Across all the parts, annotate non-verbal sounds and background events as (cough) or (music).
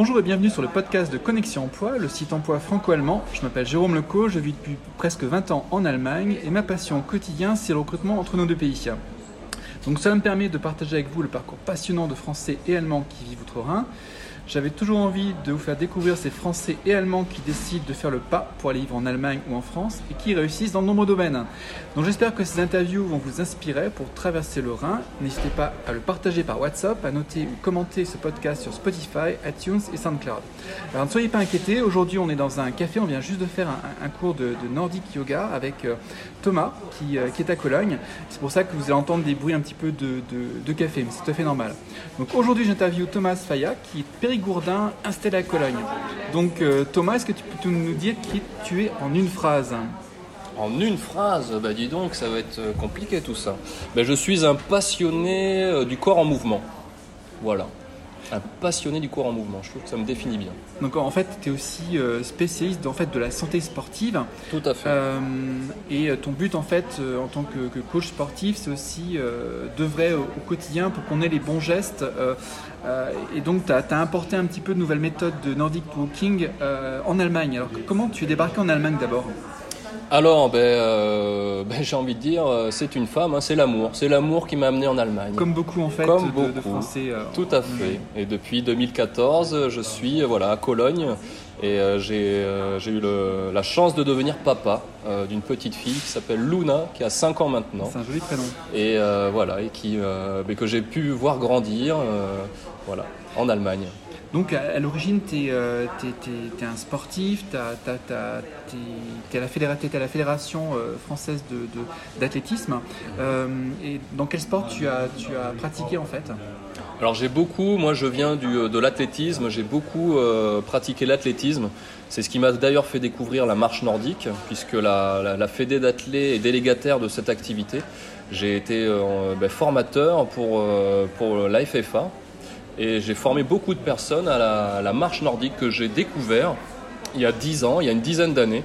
Bonjour et bienvenue sur le podcast de Connexion Emploi, le site emploi franco-allemand. Je m'appelle Jérôme Leco, je vis depuis presque 20 ans en Allemagne et ma passion au quotidien c'est le recrutement entre nos deux pays. Donc cela me permet de partager avec vous le parcours passionnant de Français et Allemands qui vivent outre-Rhin. J'avais toujours envie de vous faire découvrir ces Français et Allemands qui décident de faire le pas pour aller vivre en Allemagne ou en France et qui réussissent dans de nombreux domaines. Donc j'espère que ces interviews vont vous inspirer pour traverser le Rhin. N'hésitez pas à le partager par WhatsApp, à noter ou commenter ce podcast sur Spotify, iTunes et SoundCloud. Alors ne soyez pas inquiétés, aujourd'hui on est dans un café, on vient juste de faire un, cours de, Nordic Yoga avec euh, Thomas euh, qui, est à Cologne. C'est pour ça que vous allez entendre des bruits un petit peu de, café, mais c'est tout à fait normal. Donc aujourd'hui j'interviewe Thomas Faya qui est Gourdin, installé à Cologne. Donc euh, Thomas, est-ce que tu peux nous dire qui tu es en une phrase en une phrase, bah dis donc, ça va être euh, compliqué tout ça. Bah, je suis un passionné euh, du corps en mouvement. Voilà un passionné du corps en mouvement. Je trouve que ça me définit bien. Donc en fait, tu es aussi euh, spécialiste en fait, de la santé sportive. Tout à fait. Euh, et euh, ton but en fait, en tant que, coach sportif, c'est aussi d'œuvrer au, au, quotidien pour qu'on ait les bons gestes. et donc, tu as, as, importé un petit peu de nouvelles méthodes de Nordic Walking en Allemagne. Alors comment tu es débarqué en Allemagne d'abord? Alors, ben, euh, ben, j'ai envie de dire, euh, c'est une femme, hein, c'est l'amour. C'est l'amour qui m'a amené en Allemagne. Comme beaucoup en fait Comme de, beaucoup. Français. Euh, Tout à fait. Et depuis 2014, je suis voilà, à Cologne et j'ai eu la chance de devenir papa d'une petite fille qui s'appelle Luna, qui a 5 ans maintenant. C'est un joli prénom. Et voilà, et qui, que j'ai pu voir grandir voilà, en Allemagne. Donc à, l'origine, tu es, euh, un sportif, tu es, à la fédération euh, française d'athlétisme. Euh, et dans quel sport tu as, pratiqué en fait? Alors j'ai beaucoup, moi je viens de l'athlétisme, j'ai beaucoup pratiqué l'athlétisme. C'est ce qui m'a d'ailleurs fait découvrir la marche nordique, puisque la, la, fédé d'athlètes est délégataire de cette activité. J'ai été ben, formateur pour, pour et j'ai formé beaucoup de personnes à la, marche nordique que j'ai découvert il y a dix ans, il y a une dizaine d'années.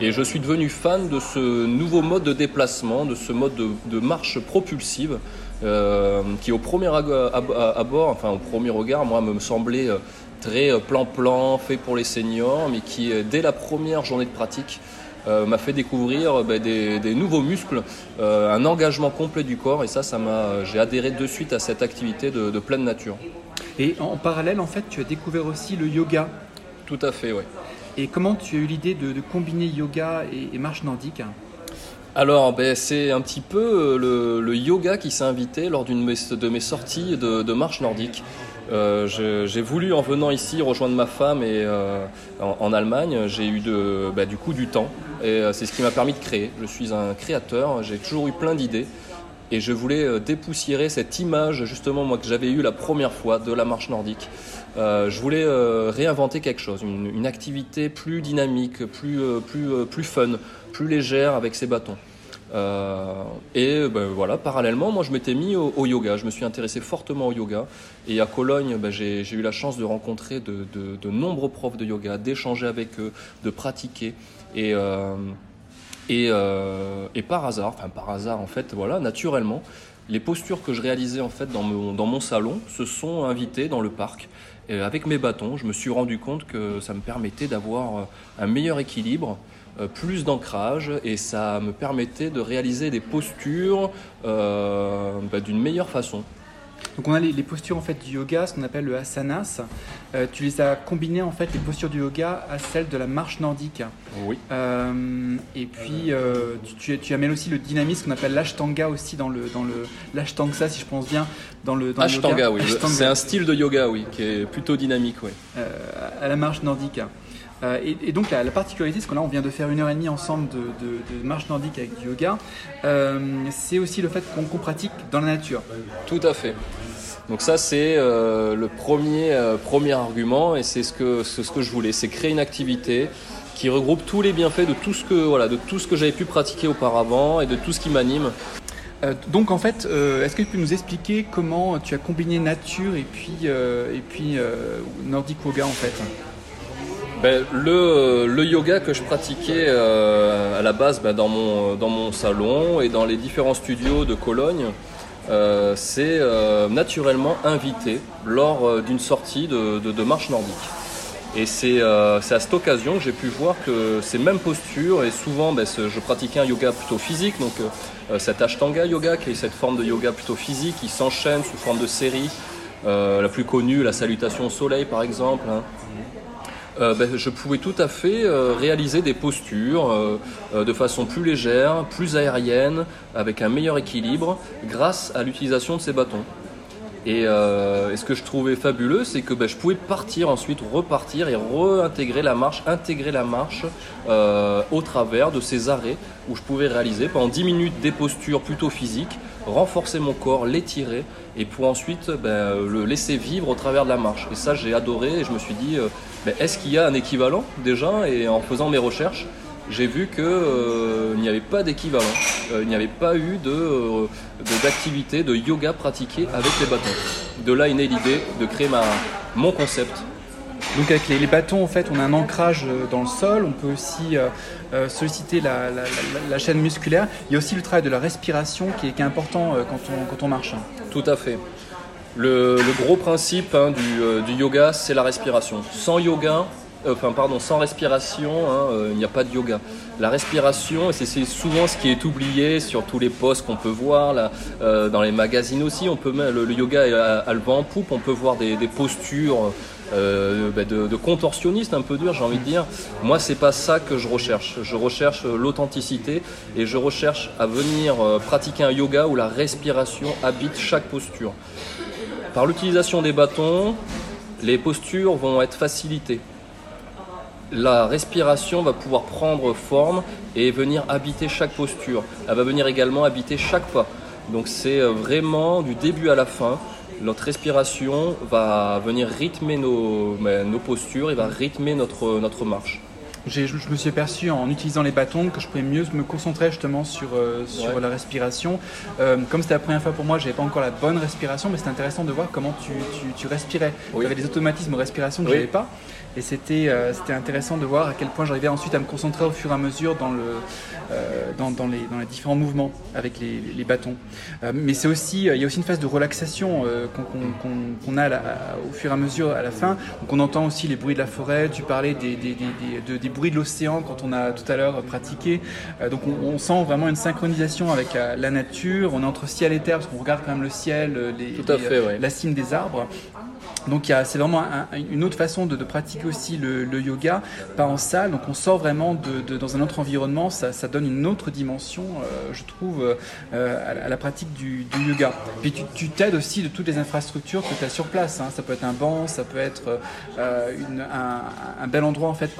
Et je suis devenu fan de ce nouveau mode de déplacement, de ce mode de, marche propulsive, euh, qui au premier abord, enfin au premier regard, moi, me semblait euh, très euh, plan-plan, fait pour les seniors, mais qui, dès la première journée de pratique, m'a fait découvrir ben, des, nouveaux muscles, un engagement complet du corps, et ça, ça j'ai adhéré de suite à cette activité de pleine nature. Et en parallèle, en fait, tu as découvert aussi le yoga. Tout à fait, oui. Et comment tu as eu l'idée de, combiner yoga et, marche nordique alors, ben, c'est un petit peu euh, le, yoga qui s'est invité lors d'une de mes sorties de, marche nordique. Euh, j'ai voulu, en venant ici, rejoindre ma femme et, euh, en, Allemagne. J'ai eu de, ben, du coup du temps et c'est ce qui m'a permis de créer. Je suis un créateur, j'ai toujours eu plein d'idées et je voulais euh, dépoussiérer cette image justement moi que j'avais eue la première fois de la marche nordique. Euh, je voulais euh, réinventer quelque chose, une, activité plus dynamique, plus, plus, plus fun, plus légère avec ses bâtons. et ben, voilà, parallèlement, moi je m'étais mis au, yoga, je me suis intéressé fortement au yoga. Et à Cologne, ben, j'ai eu la chance de rencontrer de, de, de nombreux profs de yoga, d'échanger avec eux, de pratiquer. Et euh, et, par hasard, enfin par hasard en fait, voilà, naturellement, les postures que je réalisais en fait dans mon, salon se sont invitées dans le parc. Avec mes bâtons, je me suis rendu compte que ça me permettait d'avoir euh, un meilleur équilibre, euh, plus d'ancrage, et ça me permettait de réaliser des postures bah, d'une meilleure façon. Donc on a les, postures en fait du yoga, ce qu'on appelle le asanas. Euh, tu les as combinées en fait les postures du yoga à celles de la marche nordique. Oui. Euh, et puis euh, tu, tu, amènes aussi le dynamisme qu'on appelle l'ashtanga aussi dans le dans le l'ashtanga si je pense bien dans le dans ashtanga, oui. C'est un style de yoga oui qui est plutôt dynamique oui. à la marche nordique. Et, donc la, particularité, c'est que là on vient de faire une heure et demie ensemble de, marche nordique avec du yoga, c'est aussi le fait qu'on pratique dans la nature. Tout à fait. Donc ça c'est euh, le premier, euh, premier argument et c'est ce que, ce, que je voulais, c'est créer une activité qui regroupe tous les bienfaits de tout ce que, voilà, de tout ce que j'avais pu pratiquer auparavant et de tout ce qui m'anime. Euh, donc en fait, est-ce que tu peux nous expliquer comment tu as combiné nature et puis, et puis nordique yoga en fait? Ben, le, yoga que je pratiquais à la base ben, dans, mon, salon et dans les différents studios de Cologne, c'est naturellement invité lors d'une sortie de, marche nordique. Et c'est à cette occasion que j'ai pu voir que ces mêmes postures, et souvent ben, je pratiquais un yoga plutôt physique, donc cet Ashtanga yoga qui est cette forme de yoga plutôt physique qui s'enchaîne sous forme de série, la plus connue, la salutation au soleil par exemple. Hein. Euh, ben, je pouvais tout à fait euh, réaliser des postures euh, de façon plus légère, plus aérienne, avec un meilleur équilibre, grâce à l'utilisation de ces bâtons. Et, ce que je trouvais fabuleux, c'est que ben, je pouvais partir ensuite, repartir et réintégrer la marche, intégrer la marche au travers de ces arrêts où je pouvais réaliser pendant 10 minutes des postures plutôt physiques, renforcer mon corps, l'étirer et pour ensuite ben, le laisser vivre au travers de la marche. Et ça, j'ai adoré et je me suis dit, est-ce qu'il y a un équivalent déjà Et en faisant mes recherches, j'ai vu qu'il euh, n'y avait pas d'équivalent. Euh, il n'y avait pas eu euh, d'activité de, yoga pratiquée avec les bâtons. De là est née l'idée de créer ma, mon concept. Donc avec les, bâtons, en fait, on a un ancrage dans le sol. On peut aussi solliciter la, chaîne musculaire. Il y a aussi le travail de la respiration qui est, important quand, on, quand on marche. Tout à fait. Le, gros principe hein, euh, du, yoga, c'est la respiration. Sans yoga, euh, enfin pardon, sans respiration, hein, euh, il n'y a pas de yoga. La respiration, c'est souvent ce qui est oublié sur tous les posts qu'on peut voir, là, dans les magazines aussi. On peut le, yoga a, le vent en poupe, on peut voir des, postures. Bah, de, de contorsionnistes un peu dur, j'ai envie de dire. Moi, c'est pas ça que je recherche. Je recherche l'authenticité et je recherche à venir pratiquer un yoga où la respiration habite chaque posture. Par l'utilisation des bâtons, les postures vont être facilitées. La respiration va pouvoir prendre forme et venir habiter chaque posture. Elle va venir également habiter chaque pas. Donc c'est euh, vraiment du début à la fin. Notre respiration va venir rythmer nos, ben, postures et va rythmer notre marche je me suis aperçu en utilisant les bâtons que je pouvais mieux me concentrer justement sur, euh, sur la respiration. Euh, comme c'était la première fois pour moi, je n'avais pas encore la bonne respiration, mais c'était intéressant de voir comment tu, tu, respirais. Il y avait des automatismes de respiration que je n'avais pas. Et c'était euh, intéressant de voir à quel point j'arrivais ensuite à me concentrer au fur et à mesure dans, le, dans, dans, les, dans les différents mouvements avec les, les bâtons. mais c'est aussi, il y a aussi une phase de relaxation qu'on a au fur et à mesure à la fin. Donc on entend aussi les bruits de la forêt, tu parlais des, des, des, des bruit de l'océan quand on a tout à l'heure pratiqué. Euh, donc on, sent vraiment une synchronisation avec euh, la nature. On est entre ciel et terre parce qu'on regarde quand même le ciel, euh, les, la cime des arbres. Donc c'est vraiment une autre façon de, pratiquer aussi le, yoga, pas en salle. Donc on sort vraiment dans un autre environnement, ça, donne une autre dimension, euh, je trouve, euh, à, la pratique du, yoga. Puis tu t'aides aussi de toutes les infrastructures que tu as sur place. Hein. Ça peut être un banc, ça peut être euh, un, bel endroit en fait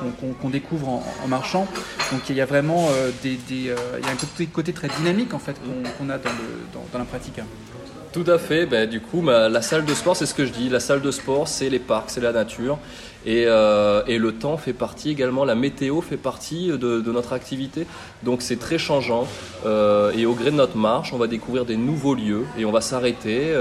qu'on découvre en, marchant. Donc il y a vraiment des, il y a un côté, très dynamique en fait qu'on a dans la pratique. Tout à fait. Ben, du coup, la salle de sport, c'est ce que je dis. La salle de sport, c'est les parcs, c'est la nature. Et, euh, le temps fait partie également, la météo fait partie de, notre activité. Donc c'est très changeant. Euh, et au gré de notre marche, on va découvrir des nouveaux lieux et on va s'arrêter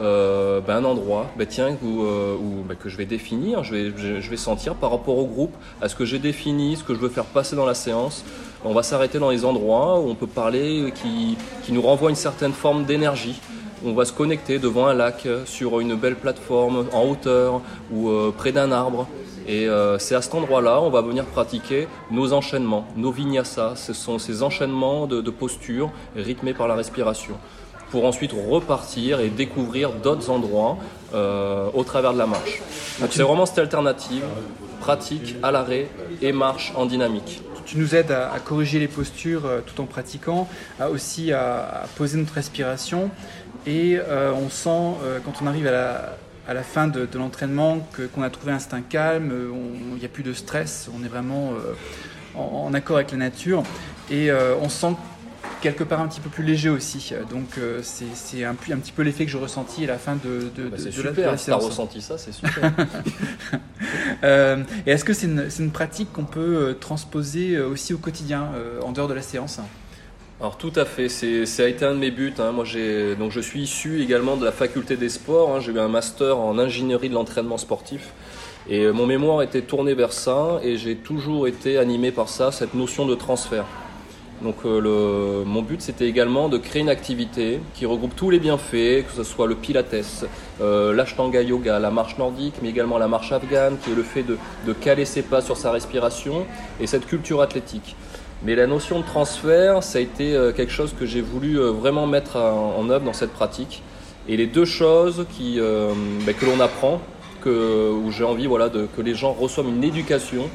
euh, ben, un endroit ben, tiens, que je vais définir, je vais, je, vais sentir par rapport au groupe, à ce que j'ai défini, ce que je veux faire passer dans la séance. On va s'arrêter dans les endroits où on peut parler, qui, qui nous renvoie une certaine forme d'énergie on va se connecter devant un lac euh, sur une belle plateforme en hauteur ou euh, près d'un arbre. Et euh, c'est à cet endroit-là, on va venir pratiquer nos enchaînements, nos vinyasas. Ce sont ces enchaînements de, postures rythmés par la respiration pour ensuite repartir et découvrir d'autres endroits au travers de la marche. Donc c'est vraiment cette alternative, pratique à l'arrêt et marche en dynamique tu nous aides à, corriger les postures tout en pratiquant, aussi à, poser notre respiration et euh, on sent, euh, quand on arrive à la, à fin de, l'entraînement, qu'on a trouvé un instinct calme, il n'y a plus de stress, on est vraiment euh, en, accord avec la nature. Et on sent quelque part un petit peu plus léger aussi. Donc c'est un, un, petit peu l'effet que je ressentis à la fin de, de, bah de, super, la, Si tu as ressenti ça, c'est super. (laughs) et est-ce que c'est une, une, pratique qu'on peut transposer aussi au quotidien, en dehors de la séance? Alors tout à fait, c'est, ça a été un de mes buts. Hein. Moi, j'ai, donc je suis issu également de la faculté des sports. Hein. J'ai eu un master en ingénierie de l'entraînement sportif. Et euh, mon mémoire était tourné vers ça et j'ai toujours été animé par ça, cette notion de transfert. Donc le, mon but c'était également de créer une activité qui regroupe tous les bienfaits, que ce soit le pilates, l'ashtanga yoga, la marche nordique, mais également la marche afghane, qui est le fait de, caler ses pas sur sa respiration, et cette culture athlétique. Mais la notion de transfert, ça a été quelque chose que j'ai voulu vraiment mettre en œuvre dans cette pratique. Et les deux choses ben, que l'on apprend, où j'ai envie voilà, de, que les gens reçoivent une éducation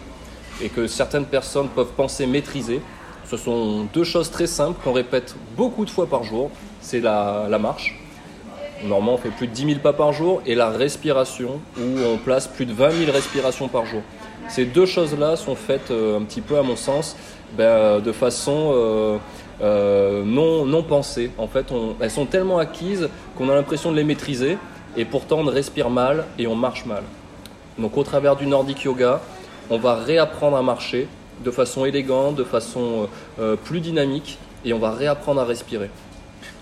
et que certaines personnes peuvent penser maîtriser. Ce sont deux choses très simples qu'on répète beaucoup de fois par jour. C'est la, marche. Normalement, on fait plus de 10 000 pas par jour. Et la respiration, où on place plus de 20 000 respirations par jour. Ces deux choses-là sont faites euh, un petit peu, à mon sens, ben, de façon euh, euh, non, pensée. En fait, elles sont tellement acquises qu'on a l'impression de les maîtriser. Et pourtant, on respire mal et on marche mal. Donc, au travers du Nordic Yoga, on va réapprendre à marcher de façon élégante, de façon euh, plus dynamique, et on va réapprendre à respirer.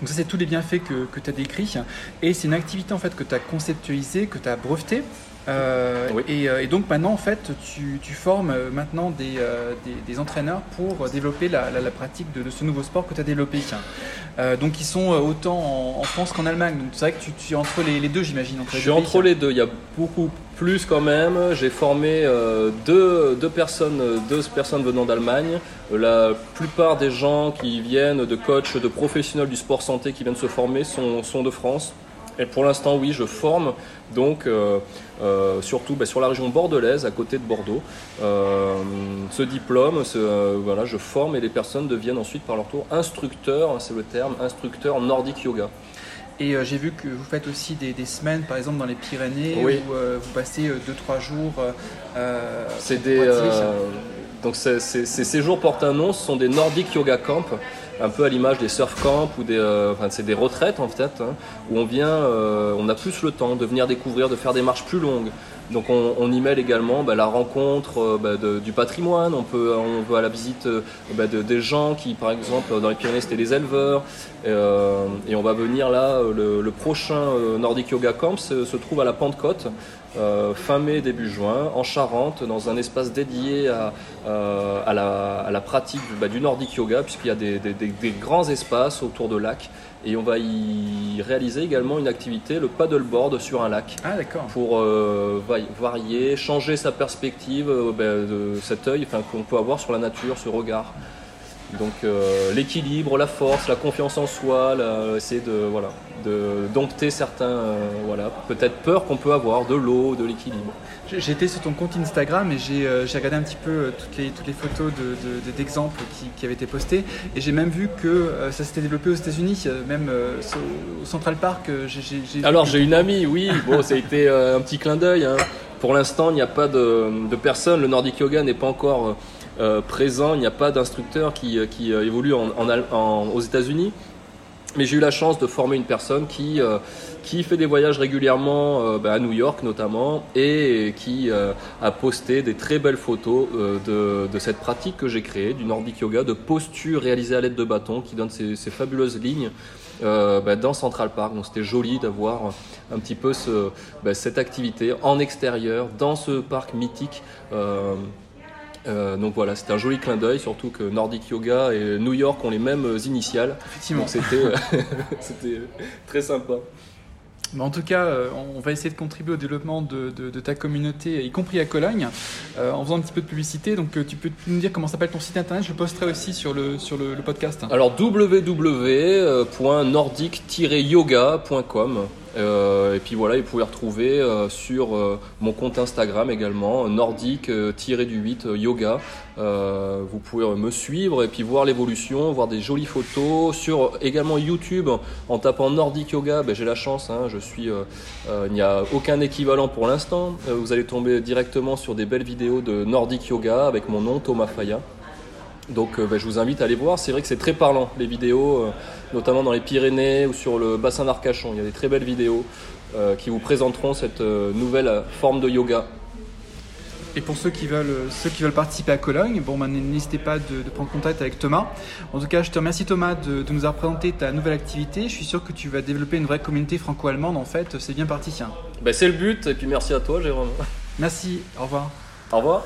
Donc ça, c'est tous les bienfaits que, que tu as décrits. Et c'est une activité en fait que tu as conceptualisée, que tu as brevetée. Euh, Oui. et, euh, et donc maintenant, en fait, tu, tu formes euh, maintenant des, des, des entraîneurs pour développer la, la, la pratique de, de ce nouveau sport que tu as développé. Euh, donc ils sont autant en, en France qu'en Allemagne. Donc c'est vrai que tu, tu es entre les, les deux, j'imagine. Je suis entre les deux. Il y a beaucoup plus quand même. J'ai formé euh, deux, deux personnes, deux personnes venant d'Allemagne. La plupart des gens qui viennent de coachs, de professionnels du sport santé qui viennent se former sont, sont de France. Et pour l'instant, oui, je forme donc euh, euh, surtout bah, sur la région bordelaise, à côté de Bordeaux. Euh, ce diplôme, ce, voilà, je forme et les personnes deviennent ensuite par leur tour instructeurs, hein, c'est le terme, instructeurs nordique yoga. Et j'ai vu que vous faites aussi des, des semaines, par exemple dans les Pyrénées, Oui. où vous passez 2-3 jours. C'est des, donc c'est- ces séjours portent un nom, ce sont des Nordic Yoga Camp, un peu à l'image des surf camps ou des, euh, enfin c'est des retraites en fait, hein, où on vient, euh, on a plus le temps de venir découvrir, de faire des marches plus longues. Donc on, y mêle également bah, la rencontre euh, bah, du patrimoine, on peut, on va à la visite euh, bah, de, des gens qui par exemple dans les Pyrénées c'était les éleveurs, euh, et on va venir là, le, prochain Nordic Yoga Camp se, trouve à la Pentecôte, fin mai, début juin, en Charente, dans un espace dédié à, la, pratique du, Nordic Yoga, puisqu'il y a des grands espaces autour de lacs. Et on va y réaliser également une activité, le paddleboard sur un lac, Ah d'accord. pour euh, va- varier, changer sa perspective, euh, ben, de cet œil qu'on peut avoir sur la nature, ce regard. Donc euh, l'équilibre, la force, la confiance en soi, la- essayer de voilà, de dompter certains euh, voilà, peut-être peur qu'on peut avoir de l'eau, de l'équilibre. J'étais sur ton compte Instagram et j'ai euh, regardé un petit peu toutes les, toutes les photos de- de- de- d'exemples qui, qui avaient été postées. Et j'ai même vu que ça s'était développé aux États-Unis, même au- Central Park. Alors j'ai une amie, oui, bon ça a été un petit clin d'œil. hein. Pour l'instant il n'y a pas de, de personne, le Nordic Yoga n'est pas encore euh, présent, il n'y a pas d'instructeur qui, euh, qui euh, évolue aux États-Unis. Mais j'ai eu la chance de former une personne qui, qui fait des voyages régulièrement bah, à New York notamment et qui a posté des très belles photos de, de cette pratique que j'ai créée, du Nordic Yoga, de posture réalisée à l'aide de bâtons qui donne ces, fabuleuses lignes bah, dans Central Park. Donc c'était joli d'avoir un petit peu bah, cette activité en extérieur dans ce parc mythique. Euh, donc voilà, c'était un joli clin d'œil, surtout que Nordic Yoga et New York ont les mêmes euh, initiales. Effectivement. C'était euh, (laughs) c'était très sympa. Mais en tout cas, on va essayer de contribuer au développement de, de- de ta communauté, y compris à Cologne, euh, en faisant un petit peu de publicité. Donc, tu peux nous dire comment s'appelle ton site internet Je le posterai aussi sur le, sur le, le podcast. Alors www.nordic-yoga.com et puis voilà, vous pouvez retrouver euh, sur euh, mon compte Instagram également, nordic-du-8 yoga. Euh, vous pouvez me suivre et puis voir l'évolution, voir des jolies photos. Sur également YouTube, en tapant Nordic Yoga, ben, j'ai la chance, hein, je suis, euh, euh, il n'y a aucun équivalent pour l'instant. Euh, vous allez tomber directement sur des belles vidéos de Nordic Yoga avec mon nom Thomas Faya. Donc euh, ben, je vous invite à aller voir, c'est vrai que c'est très parlant les vidéos, euh, notamment dans les Pyrénées ou sur le bassin d'Arcachon. Il y a des très belles vidéos euh, qui vous présenteront cette nouvelle forme de yoga. Et pour ceux qui veulent, ceux qui veulent participer à Cologne, bon, ben, n'hésitez pas de, de prendre contact avec Thomas. En tout cas, je te remercie Thomas de, de nous avoir présenté ta nouvelle activité. Je suis sûr que tu vas développer une vraie communauté franco-allemande. En fait, c'est bien parti. Ben, c'est le but et puis merci à toi Jérôme. Merci. Au revoir. Au revoir.